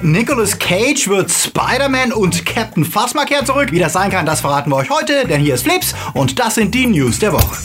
Nicolas Cage wird Spider-Man und Captain Phasma kehrt zurück. Wie das sein kann, das verraten wir euch heute, denn hier ist Flips und das sind die News der Woche.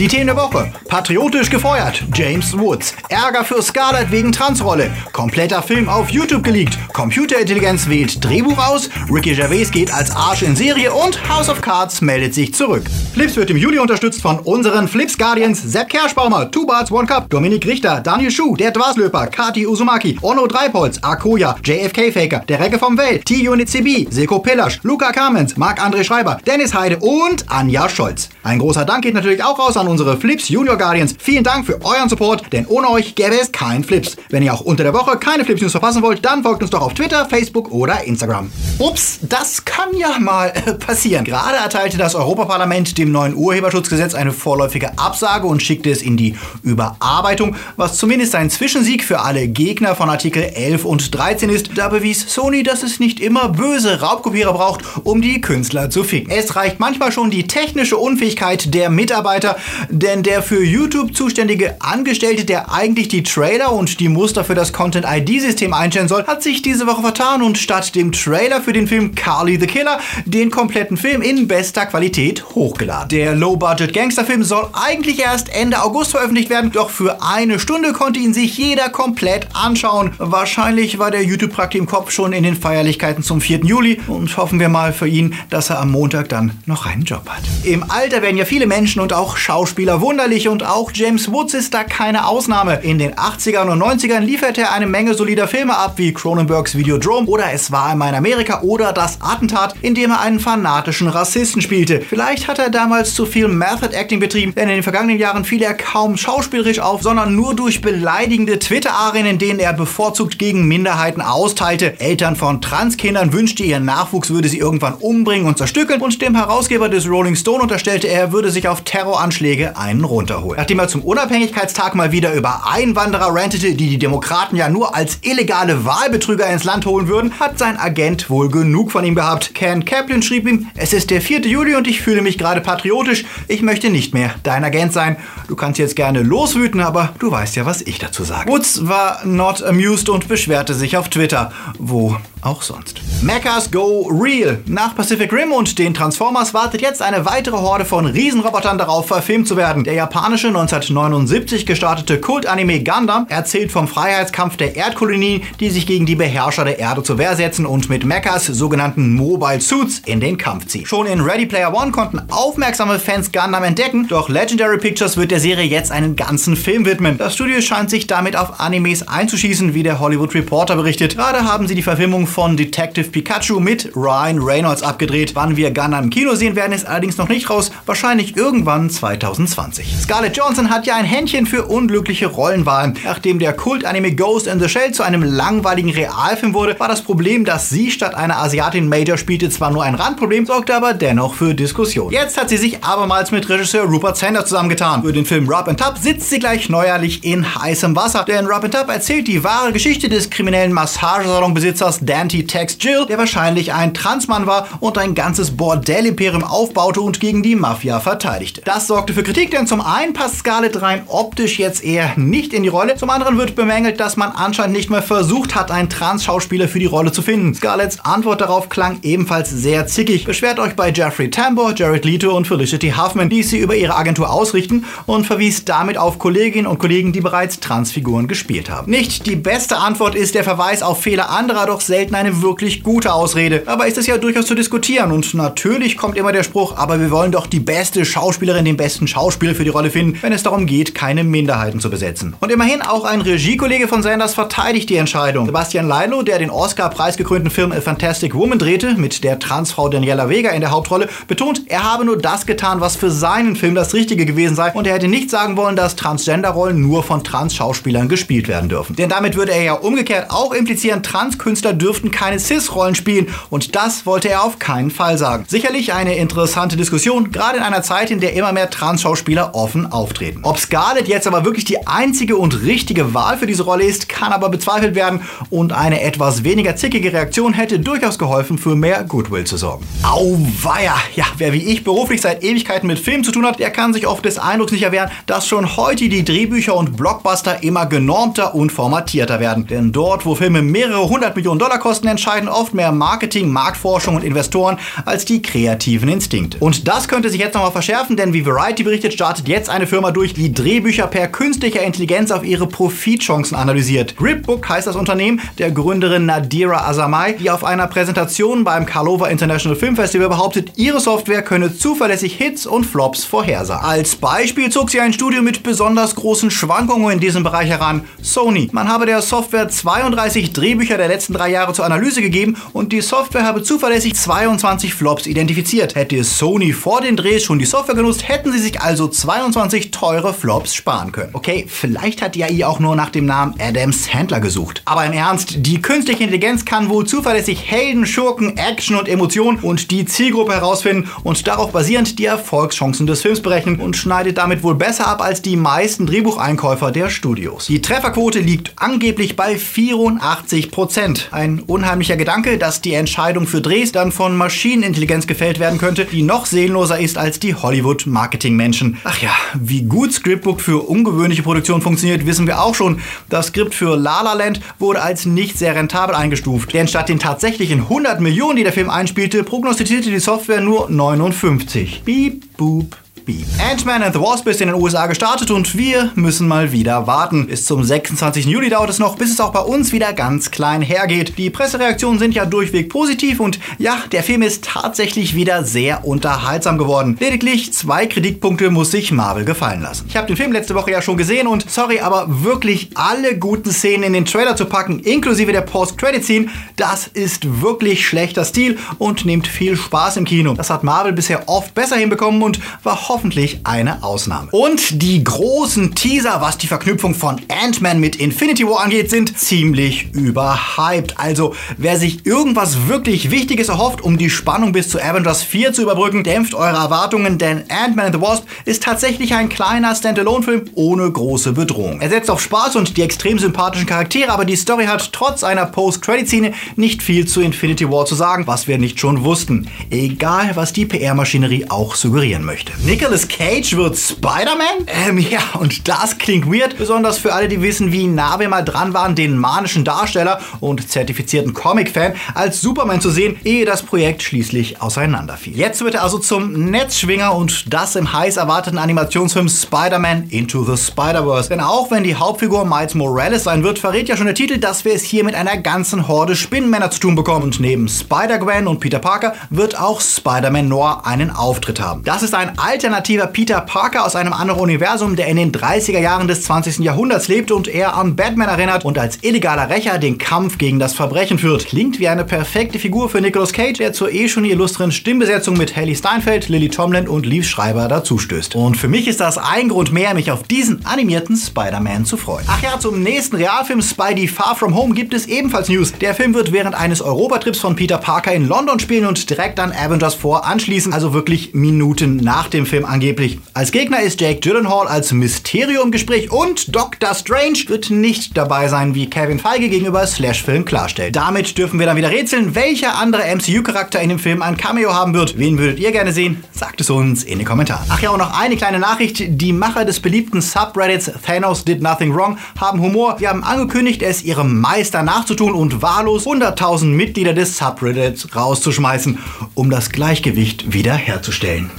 Die Themen der Woche. Patriotisch gefeuert. James Woods. Ärger für Scarlett wegen Transrolle. Kompletter Film auf YouTube geleakt. Computerintelligenz wählt Drehbuch aus. Ricky Gervais geht als Arsch in Serie und House of Cards meldet sich zurück. Flips wird im Juli unterstützt von unseren Flips Guardians Sepp Kerschbaumer, Two Barts One Cup, Dominik Richter, Daniel Schuh, der Dwaslöper, Kati Uzumaki, Ono Dreipolz, Akoya, JFK Faker, der Recke vom Welt, T-Unit CB, Seko Pillasch, Luca Kamens, Marc-André Schreiber, Dennis Heide und Anja Scholz. Ein großer Dank geht natürlich auch raus an unsere Flips Junior Guardians. Vielen Dank für euren Support, denn ohne euch gäbe es kein Flips. Wenn ihr auch unter der Woche keine Flips News verpassen wollt, dann folgt uns doch auf Twitter, Facebook oder Instagram. Ups, das kann ja mal äh, passieren. Gerade erteilte das Europaparlament dem neuen Urheberschutzgesetz eine vorläufige Absage und schickte es in die Überarbeitung, was zumindest ein Zwischensieg für alle Gegner von Artikel 11 und 13 ist. Da bewies Sony, dass es nicht immer böse Raubkopierer braucht, um die Künstler zu ficken. Es reicht manchmal schon die technische Unfähigkeit der Mitarbeiter, denn der für YouTube zuständige Angestellte, der eigentlich die Trailer und die Muster für das Content ID-System einstellen soll, hat sich diese Woche vertan und statt dem Trailer für den Film Carly the Killer den kompletten Film in bester Qualität hochgeladen. Der Low-Budget Gangsterfilm soll eigentlich erst Ende August veröffentlicht werden, doch für eine Stunde konnte ihn sich jeder komplett anschauen. Wahrscheinlich war der YouTube-Prakti im Kopf schon in den Feierlichkeiten zum 4. Juli und hoffen wir mal für ihn, dass er am Montag dann noch einen Job hat. Im Alter werden ja viele Menschen und auch Schauspieler Schauspieler wunderlich und auch James Woods ist da keine Ausnahme. In den 80ern und 90ern lieferte er eine Menge solider Filme ab, wie Cronenbergs Videodrome oder Es war einmal in Amerika oder Das Attentat, in dem er einen fanatischen Rassisten spielte. Vielleicht hat er damals zu viel Method Acting betrieben, denn in den vergangenen Jahren fiel er kaum schauspielerisch auf, sondern nur durch beleidigende Twitter-Arien, in denen er bevorzugt gegen Minderheiten austeilte. Eltern von Transkindern wünschte, ihr Nachwuchs würde sie irgendwann umbringen und zerstückeln und dem Herausgeber des Rolling Stone unterstellte, er würde sich auf Terroranschläge Kollege einen runterholen. Nachdem er zum Unabhängigkeitstag mal wieder über Einwanderer rantete, die die Demokraten ja nur als illegale Wahlbetrüger ins Land holen würden, hat sein Agent wohl genug von ihm gehabt. Ken Kaplan schrieb ihm, es ist der 4. Juli und ich fühle mich gerade patriotisch. Ich möchte nicht mehr dein Agent sein. Du kannst jetzt gerne loswüten, aber du weißt ja, was ich dazu sage. Woods war not amused und beschwerte sich auf Twitter. Wo auch sonst. Mechas go real. Nach Pacific Rim und den Transformers wartet jetzt eine weitere Horde von Riesenrobotern darauf, verfilmt zu werden. Der japanische 1979 gestartete Kult-Anime Gundam erzählt vom Freiheitskampf der Erdkolonien, die sich gegen die Beherrscher der Erde zur Wehr setzen und mit Mechas, sogenannten Mobile Suits, in den Kampf ziehen. Schon in Ready Player One konnten aufmerksame Fans Gundam entdecken, doch Legendary Pictures wird der Serie jetzt einen ganzen Film widmen. Das Studio scheint sich damit auf Animes einzuschießen, wie der Hollywood Reporter berichtet. Gerade haben sie die Verfilmung von Detective Pikachu mit Ryan Reynolds abgedreht. Wann wir Gunner im Kino sehen werden, ist allerdings noch nicht raus. Wahrscheinlich irgendwann 2020. Scarlett Johansson hat ja ein Händchen für unglückliche Rollenwahlen. Nachdem der Kult-Anime Ghost in the Shell zu einem langweiligen Realfilm wurde, war das Problem, dass sie statt einer Asiatin Major spielte, zwar nur ein Randproblem, sorgte aber dennoch für Diskussion. Jetzt hat sie sich abermals mit Regisseur Rupert Sanders zusammengetan. Für den Film Rub and Tub sitzt sie gleich neuerlich in heißem Wasser, denn Rub and Tub erzählt die wahre Geschichte des kriminellen Massagesalonbesitzers Dan Anti-Tex Jill, der wahrscheinlich ein Transmann war und ein ganzes Bordellimperium aufbaute und gegen die Mafia verteidigte. Das sorgte für Kritik, denn zum einen passt Scarlett rein optisch jetzt eher nicht in die Rolle, zum anderen wird bemängelt, dass man anscheinend nicht mehr versucht hat, einen Trans-Schauspieler für die Rolle zu finden. Scarletts Antwort darauf klang ebenfalls sehr zickig. Beschwert euch bei Jeffrey Tambor, Jared Leto und Felicity Huffman, die sie über ihre Agentur ausrichten und verwies damit auf Kolleginnen und Kollegen, die bereits Transfiguren gespielt haben. Nicht die beste Antwort ist der Verweis auf Fehler anderer, doch selten selten eine wirklich gute Ausrede. Aber ist es ja durchaus zu diskutieren und natürlich kommt immer der Spruch, aber wir wollen doch die beste Schauspielerin, den besten Schauspieler für die Rolle finden, wenn es darum geht, keine Minderheiten zu besetzen. Und immerhin auch ein Regiekollege von Sanders verteidigt die Entscheidung. Sebastian Leilo, der den Oscar-preisgekrönten Film A Fantastic Woman drehte, mit der Transfrau Daniela Vega in der Hauptrolle, betont, er habe nur das getan, was für seinen Film das Richtige gewesen sei und er hätte nicht sagen wollen, dass Transgender-Rollen nur von Trans-Schauspielern gespielt werden dürfen. Denn damit würde er ja umgekehrt auch implizieren, Transkünstler dürfen dürften keine Cis-Rollen spielen und das wollte er auf keinen Fall sagen. Sicherlich eine interessante Diskussion, gerade in einer Zeit, in der immer mehr Trans-Schauspieler offen auftreten. Ob Scarlett jetzt aber wirklich die einzige und richtige Wahl für diese Rolle ist, kann aber bezweifelt werden und eine etwas weniger zickige Reaktion hätte durchaus geholfen, für mehr Goodwill zu sorgen. Auweia! Ja, wer wie ich beruflich seit Ewigkeiten mit Filmen zu tun hat, der kann sich oft des Eindrucks nicht erwehren, dass schon heute die Drehbücher und Blockbuster immer genormter und formatierter werden. Denn dort, wo Filme mehrere hundert Millionen Dollar kosten, entscheiden oft mehr Marketing, Marktforschung und Investoren als die kreativen Instinkte. Und das könnte sich jetzt nochmal verschärfen, denn wie Variety berichtet, startet jetzt eine Firma durch, die Drehbücher per künstlicher Intelligenz auf ihre Profitchancen analysiert. Gripbook heißt das Unternehmen der Gründerin Nadira Azamai, die auf einer Präsentation beim Karlova International Film Festival behauptet, ihre Software könne zuverlässig Hits und Flops vorhersagen. Als Beispiel zog sie ein Studio mit besonders großen Schwankungen in diesem Bereich heran, Sony. Man habe der Software 32 Drehbücher der letzten drei Jahre zur Analyse gegeben und die Software habe zuverlässig 22 Flops identifiziert. Hätte Sony vor den Drehs schon die Software genutzt, hätten sie sich also 22 teure Flops sparen können. Okay, vielleicht hat die AI auch nur nach dem Namen Adam Sandler gesucht. Aber im Ernst, die künstliche Intelligenz kann wohl zuverlässig Helden, Schurken, Action und Emotionen und die Zielgruppe herausfinden und darauf basierend die Erfolgschancen des Films berechnen und schneidet damit wohl besser ab als die meisten Drehbucheinkäufer der Studios. Die Trefferquote liegt angeblich bei 84 Prozent. Unheimlicher Gedanke, dass die Entscheidung für Drehs dann von Maschinenintelligenz gefällt werden könnte, die noch seelenloser ist als die Hollywood-Marketing-Menschen. Ach ja, wie gut Scriptbook für ungewöhnliche Produktionen funktioniert, wissen wir auch schon. Das Skript für La La Land wurde als nicht sehr rentabel eingestuft. Denn statt den tatsächlichen 100 Millionen, die der Film einspielte, prognostizierte die Software nur 59. Beep, boop, Beep. Ant-Man and the Wasp ist in den USA gestartet und wir müssen mal wieder warten. Bis zum 26. Juli dauert es noch, bis es auch bei uns wieder ganz klein hergeht. Die Pressereaktionen sind ja durchweg positiv und ja, der Film ist tatsächlich wieder sehr unterhaltsam geworden. Lediglich zwei Kritikpunkte muss sich Marvel gefallen lassen. Ich habe den Film letzte Woche ja schon gesehen und sorry, aber wirklich alle guten Szenen in den Trailer zu packen, inklusive der Post-Credit-Scene, das ist wirklich schlechter Stil und nimmt viel Spaß im Kino. Das hat Marvel bisher oft besser hinbekommen und war hoffentlich eine Ausnahme. Und die großen Teaser, was die Verknüpfung von Ant-Man mit Infinity War angeht, sind ziemlich überhyped. Also, wer sich irgendwas wirklich Wichtiges erhofft, um die Spannung bis zu Avengers 4 zu überbrücken, dämpft eure Erwartungen, denn Ant-Man and the Wasp ist tatsächlich ein kleiner Standalone-Film ohne große Bedrohung. Er setzt auf Spaß und die extrem sympathischen Charaktere, aber die Story hat trotz einer Post-Credit-Szene nicht viel zu Infinity War zu sagen, was wir nicht schon wussten. Egal, was die PR-Maschinerie auch suggerieren möchte. Nicolas Cage wird Spider-Man? Ähm, ja, und das klingt weird, besonders für alle, die wissen, wie nah wir mal dran waren, den manischen Darsteller und zertifizierten Comic-Fan als Superman zu sehen, ehe das Projekt schließlich auseinanderfiel. Jetzt wird er also zum Netzschwinger und das im heiß erwarteten Animationsfilm Spider-Man Into the Spider-Verse. Denn auch wenn die Hauptfigur Miles Morales sein wird, verrät ja schon der Titel, dass wir es hier mit einer ganzen Horde Spinnenmänner zu tun bekommen. Und neben Spider-Gwen und Peter Parker wird auch Spider-Man Noir einen Auftritt haben. Das ist ein alter alternativer Peter Parker aus einem anderen Universum, der in den 30er Jahren des 20. Jahrhunderts lebt und eher an Batman erinnert und als illegaler Rächer den Kampf gegen das Verbrechen führt. Klingt wie eine perfekte Figur für Nicolas Cage, der zur eh schon illustren Stimmbesetzung mit Haley Steinfeld, Lily Tomlin und Liv Schreiber dazustößt. Und für mich ist das ein Grund mehr, mich auf diesen animierten Spider-Man zu freuen. Ach ja, zum nächsten Realfilm Spidey Far From Home gibt es ebenfalls News. Der Film wird während eines Europatrips von Peter Parker in London spielen und direkt an Avengers 4 anschließen, also wirklich Minuten nach dem Film angeblich. Als Gegner ist Jake Gyllenhaal als Mysterio im Gespräch und Doctor Strange wird nicht dabei sein, wie Kevin Feige gegenüber Slash-Film klarstellt. Damit dürfen wir dann wieder rätseln, welcher andere MCU-Charakter in dem Film ein Cameo haben wird. Wen würdet ihr gerne sehen? Sagt es uns in den Kommentaren. Ach ja, und noch eine kleine Nachricht. Die Macher des beliebten Subreddits Thanos Did Nothing Wrong haben Humor. Sie haben angekündigt, es ihrem Meister nachzutun und wahllos 100.000 Mitglieder des Subreddits rauszuschmeißen, um das Gleichgewicht wiederherzustellen.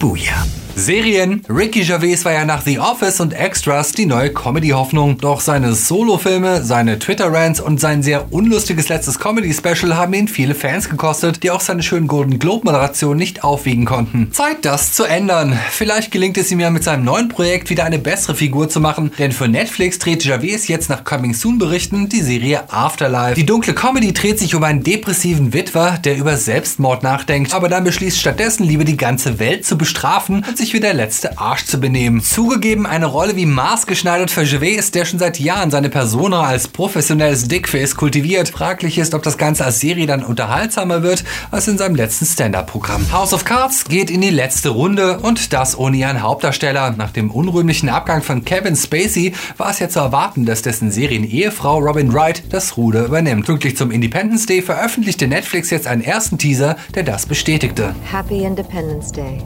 不一样。Serien. Ricky Gervais war ja nach The Office und Extras die neue Comedy-Hoffnung. Doch seine Solo-Filme, seine Twitter-Rants und sein sehr unlustiges letztes Comedy-Special haben ihn viele Fans gekostet, die auch seine schönen Golden Globe-Moderation nicht aufwiegen konnten. Zeit, das zu ändern. Vielleicht gelingt es ihm ja mit seinem neuen Projekt wieder eine bessere Figur zu machen, denn für Netflix dreht Gervais jetzt nach Coming Soon Berichten die Serie Afterlife. Die dunkle Comedy dreht sich um einen depressiven Witwer, der über Selbstmord nachdenkt, aber dann beschließt stattdessen lieber die ganze Welt zu bestrafen und sich sich wie der letzte Arsch zu benehmen. Zugegeben, eine Rolle wie maßgeschneidert für Gervais, der schon seit Jahren seine Persona als professionelles Dickface kultiviert. Fraglich ist, ob das Ganze als Serie dann unterhaltsamer wird als in seinem letzten Stand-Up-Programm. House of Cards geht in die letzte Runde und das ohne ihren Hauptdarsteller. Nach dem unrühmlichen Abgang von Kevin Spacey war es ja zu erwarten, dass dessen Serien-Ehefrau Robin Wright das Ruder übernimmt. Pünktlich zum Independence Day veröffentlichte Netflix jetzt einen ersten Teaser, der das bestätigte. Happy Independence Day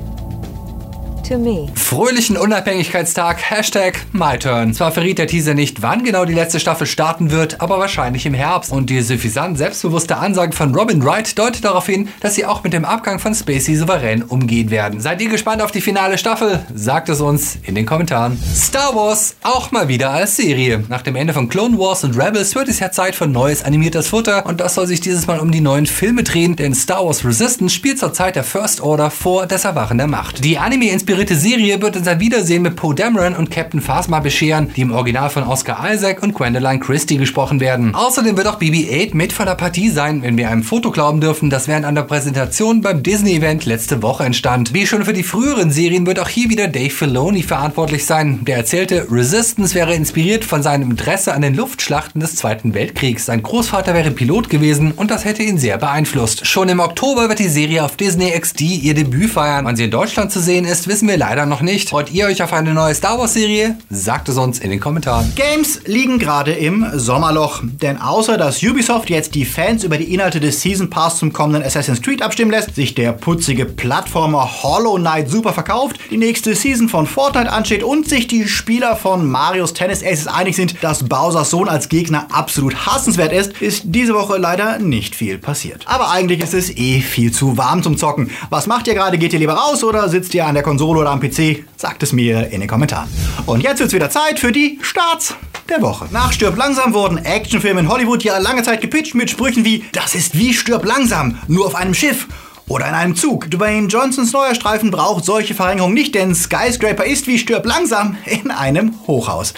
to me. Fröhlichen Unabhängigkeitstag, Hashtag MyTurn. Zwar verriet der Teaser nicht, wann genau die letzte Staffel starten wird, aber wahrscheinlich im Herbst. Und die suffisant selbstbewusste Ansage von Robin Wright deutet darauf hin, dass sie auch mit dem Abgang von Spacey souverän umgehen werden. Seid ihr gespannt auf die finale Staffel? Sagt es uns in den Kommentaren. Star Wars auch mal wieder als Serie. Nach dem Ende von Clone Wars und Rebels wird es ja Zeit für neues animiertes Futter und das soll sich dieses Mal um die neuen Filme drehen, denn Star Wars Resistance spielt zur Zeit der First Order vor das Erwachen der Macht. Die Anime inspirierte Serie wird uns ein Wiedersehen mit Poe Dameron und Captain Phasma bescheren, die im Original von Oscar Isaac und Gwendoline Christie gesprochen werden. Außerdem wird auch BB-8 mit von der Partie sein, wenn wir einem Foto glauben dürfen, das während einer Präsentation beim Disney-Event letzte Woche entstand. Wie schon für die früheren Serien wird auch hier wieder Dave Filoni verantwortlich sein. Der erzählte, Resistance wäre inspiriert von seinem Interesse an den Luftschlachten des Zweiten Weltkriegs. Sein Großvater wäre Pilot gewesen und das hätte ihn sehr beeinflusst. Schon im Oktober wird die Serie auf Disney XD ihr Debüt feiern. Wann sie in Deutschland zu sehen ist, wissen wissen wir leider noch nicht. Freut ihr euch auf eine neue Star Wars Serie? Sagt es uns in den Kommentaren. Games liegen gerade im Sommerloch, denn außer dass Ubisoft jetzt die Fans über die Inhalte des Season Pass zum kommenden Assassin's Creed abstimmen lässt, sich der putzige Plattformer Hollow Knight super verkauft, die nächste Season von Fortnite ansteht und sich die Spieler von Marios Tennis Aces einig sind, dass Bowsers Sohn als Gegner absolut hassenswert ist, ist diese Woche leider nicht viel passiert. Aber eigentlich ist es eh viel zu warm zum Zocken. Was macht ihr gerade? Geht ihr lieber raus oder sitzt ihr an der Konsole Konsole oder am PC? Sagt es mir in den Kommentaren. Und jetzt wird es wieder Zeit für die Starts der Woche. Nach Stirb langsam wurden Actionfilme in Hollywood ja lange Zeit gepitcht mit Sprüchen wie Das ist wie Stirb langsam, nur auf einem Schiff oder in einem Zug. Dwayne Johnsons neuer Streifen braucht solche Verringerungen nicht, denn Skyscraper ist wie Stirb langsam in einem Hochhaus.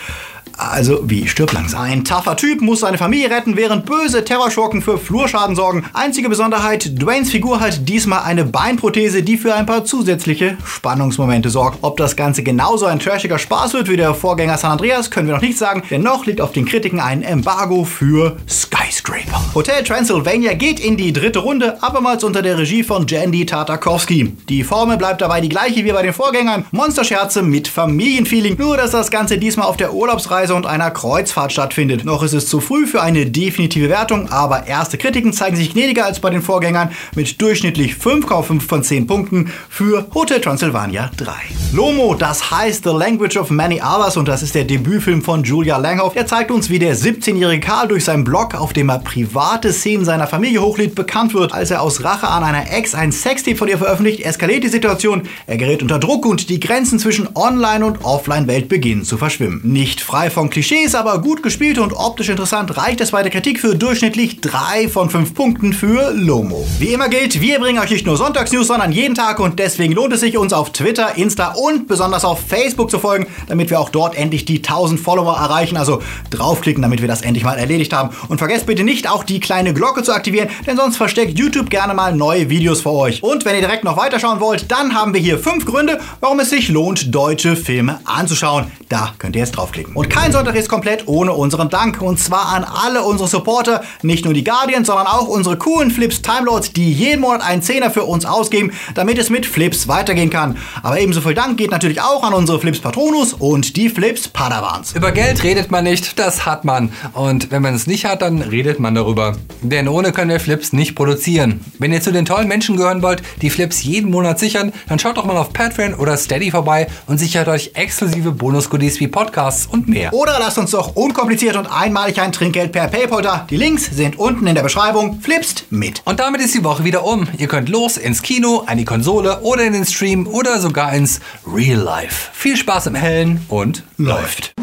Also wie stirb langsam. Ein taffer Typ muss seine Familie retten, während böse Terrorschurken für Flurschaden sorgen. Einzige Besonderheit, Dwaynes Figur hat diesmal eine Beinprothese, die für ein paar zusätzliche Spannungsmomente sorgt. Ob das Ganze genauso ein trashiger Spaß wird wie der Vorgänger San Andreas, können wir noch nicht sagen. Dennoch liegt auf den Kritiken ein Embargo für Skyscraper. Hotel Transylvania geht in die dritte Runde, abermals unter der Regie von Jandy Tartakovsky. Die Formel bleibt dabei die gleiche wie bei den Vorgängern. Monsterscherze mit Familienfeeling. Nur, dass das Ganze diesmal auf der Urlaubsreise Reise und einer Kreuzfahrt stattfindet. Noch ist es zu früh für eine definitive Wertung, aber erste Kritiken zeigen sich gnädiger als bei den Vorgängern mit durchschnittlich 5,5 von 10 Punkten für Hotel Transylvania 3. Lomo, das heißt The Language of Many Others und das ist der Debütfilm von Julia Langhoff. Er zeigt uns, wie der 17-jährige Karl durch seinen Blog, auf dem er private Szenen seiner Familie hochlädt, bekannt wird. Als er aus Rache an einer Ex ein Sextape von ihr veröffentlicht, eskaliert die Situation, er gerät unter Druck und die Grenzen zwischen Online- und Offline-Welt beginnen zu verschwimmen. Nicht frei von Klischees, aber gut gespielt und optisch interessant reicht es bei der Kritik für durchschnittlich 3 von 5 Punkten für Lomo. Wie immer gilt, wir bringen euch nicht nur Sonntagsnews, sondern jeden Tag und deswegen lohnt es sich, uns auf Twitter, Insta und besonders auf Facebook zu folgen, damit wir auch dort endlich die 1000 Follower erreichen. Also draufklicken, damit wir das endlich mal erledigt haben. Und vergesst bitte nicht, auch die kleine Glocke zu aktivieren, denn sonst versteckt YouTube gerne mal neue Videos für euch. Und wenn ihr direkt noch weiterschauen wollt, dann haben wir hier 5 Gründe, warum es sich lohnt, deutsche Filme anzuschauen. Da könnt ihr jetzt draufklicken. Und kein Sonntag ist komplett ohne unseren Dank. Und zwar an alle unsere Supporter, nicht nur die Guardians, sondern auch unsere coolen Flips Timelords, die jeden Monat einen Zehner für uns ausgeben, damit es mit Flips weitergehen kann. Aber ebenso viel Dank geht natürlich auch an unsere Flips Patronus und die Flips Padawans. Über Geld redet man nicht, das hat man. Und wenn man es nicht hat, dann redet man darüber. Denn ohne können wir Flips nicht produzieren. Wenn ihr zu den tollen Menschen gehören wollt, die Flips jeden Monat sichern, dann schaut doch mal auf Patreon oder Steady vorbei und sichert euch exklusive Bonus-Goodies wie Podcasts und mehr. Oder lasst uns doch unkompliziert und einmalig ein Trinkgeld per PayPal da. Die Links sind unten in der Beschreibung. Flipst mit. Und damit ist die Woche wieder um. Ihr könnt los ins Kino, an die Konsole oder in den Stream oder sogar ins Real Life. Viel Spaß im Hellen und läuft.